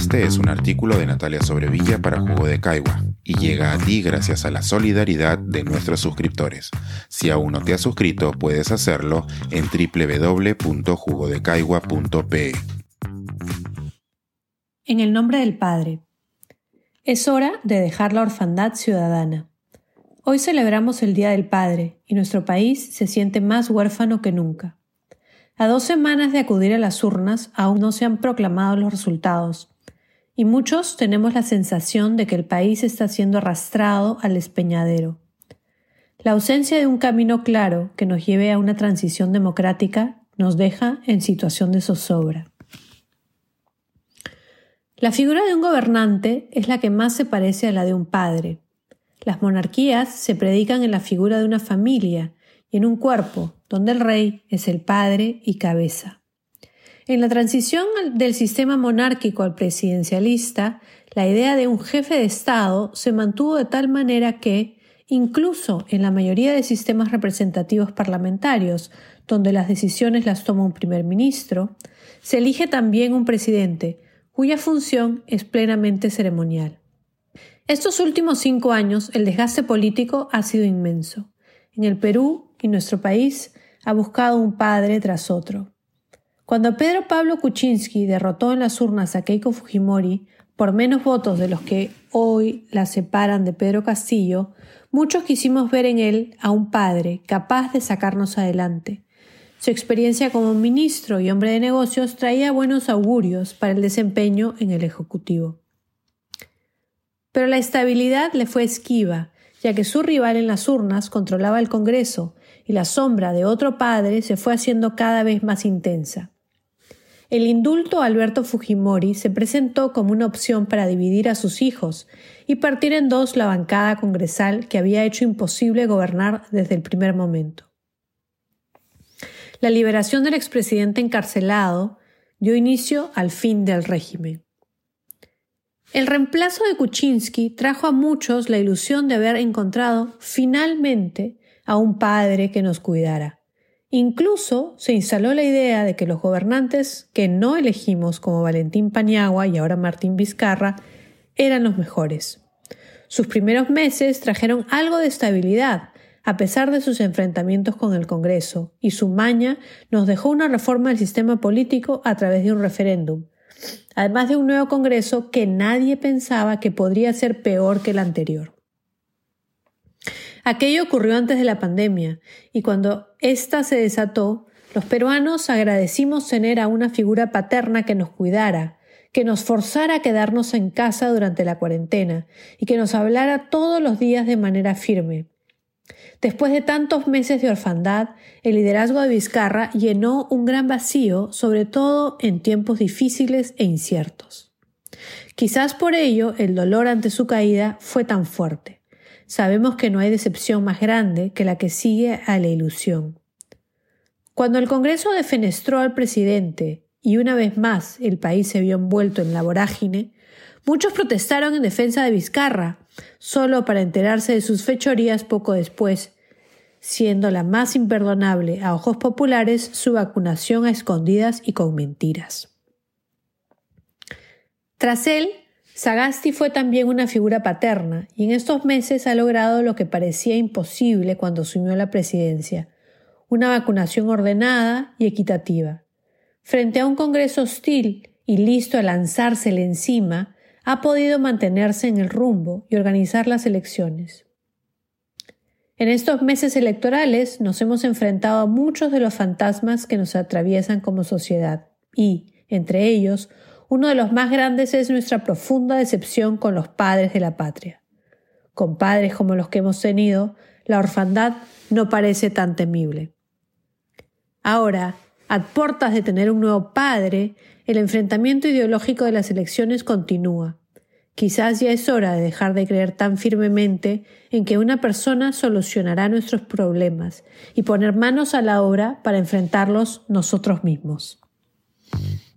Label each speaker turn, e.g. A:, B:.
A: Este es un artículo de Natalia Sobrevilla para Jugo de Caigua y llega a ti gracias a la solidaridad de nuestros suscriptores. Si aún no te has suscrito, puedes hacerlo en www.jugodecaigua.pe.
B: En el nombre del Padre. Es hora de dejar la orfandad ciudadana. Hoy celebramos el Día del Padre y nuestro país se siente más huérfano que nunca. A dos semanas de acudir a las urnas aún no se han proclamado los resultados y muchos tenemos la sensación de que el país está siendo arrastrado al despeñadero. La ausencia de un camino claro que nos lleve a una transición democrática nos deja en situación de zozobra. La figura de un gobernante es la que más se parece a la de un padre. Las monarquías se predican en la figura de una familia y en un cuerpo, donde el rey es el padre y cabeza. En la transición del sistema monárquico al presidencialista, la idea de un jefe de Estado se mantuvo de tal manera que, incluso en la mayoría de sistemas representativos parlamentarios, donde las decisiones las toma un primer ministro, se elige también un presidente, cuya función es plenamente ceremonial. Estos últimos cinco años el desgaste político ha sido inmenso. En el Perú y nuestro país ha buscado un padre tras otro. Cuando Pedro Pablo Kuczynski derrotó en las urnas a Keiko Fujimori por menos votos de los que hoy la separan de Pedro Castillo, muchos quisimos ver en él a un padre capaz de sacarnos adelante. Su experiencia como ministro y hombre de negocios traía buenos augurios para el desempeño en el Ejecutivo. Pero la estabilidad le fue esquiva, ya que su rival en las urnas controlaba el Congreso y la sombra de otro padre se fue haciendo cada vez más intensa. El indulto a Alberto Fujimori se presentó como una opción para dividir a sus hijos y partir en dos la bancada congresal que había hecho imposible gobernar desde el primer momento. La liberación del expresidente encarcelado dio inicio al fin del régimen. El reemplazo de Kuczynski trajo a muchos la ilusión de haber encontrado finalmente a un padre que nos cuidara. Incluso se instaló la idea de que los gobernantes que no elegimos como Valentín Paniagua y ahora Martín Vizcarra eran los mejores. Sus primeros meses trajeron algo de estabilidad, a pesar de sus enfrentamientos con el Congreso, y su maña nos dejó una reforma del sistema político a través de un referéndum, además de un nuevo Congreso que nadie pensaba que podría ser peor que el anterior. Aquello ocurrió antes de la pandemia, y cuando ésta se desató, los peruanos agradecimos tener a una figura paterna que nos cuidara, que nos forzara a quedarnos en casa durante la cuarentena y que nos hablara todos los días de manera firme. Después de tantos meses de orfandad, el liderazgo de Vizcarra llenó un gran vacío, sobre todo en tiempos difíciles e inciertos. Quizás por ello el dolor ante su caída fue tan fuerte. Sabemos que no hay decepción más grande que la que sigue a la ilusión. Cuando el Congreso defenestró al presidente y una vez más el país se vio envuelto en la vorágine, muchos protestaron en defensa de Vizcarra, solo para enterarse de sus fechorías poco después, siendo la más imperdonable a ojos populares su vacunación a escondidas y con mentiras. Tras él, Sagasti fue también una figura paterna y en estos meses ha logrado lo que parecía imposible cuando asumió la presidencia, una vacunación ordenada y equitativa. Frente a un Congreso hostil y listo a lanzársele encima, ha podido mantenerse en el rumbo y organizar las elecciones. En estos meses electorales nos hemos enfrentado a muchos de los fantasmas que nos atraviesan como sociedad y, entre ellos, uno de los más grandes es nuestra profunda decepción con los padres de la patria. Con padres como los que hemos tenido, la orfandad no parece tan temible. Ahora, a portas de tener un nuevo padre, el enfrentamiento ideológico de las elecciones continúa. Quizás ya es hora de dejar de creer tan firmemente en que una persona solucionará nuestros problemas y poner manos a la obra para enfrentarlos nosotros mismos.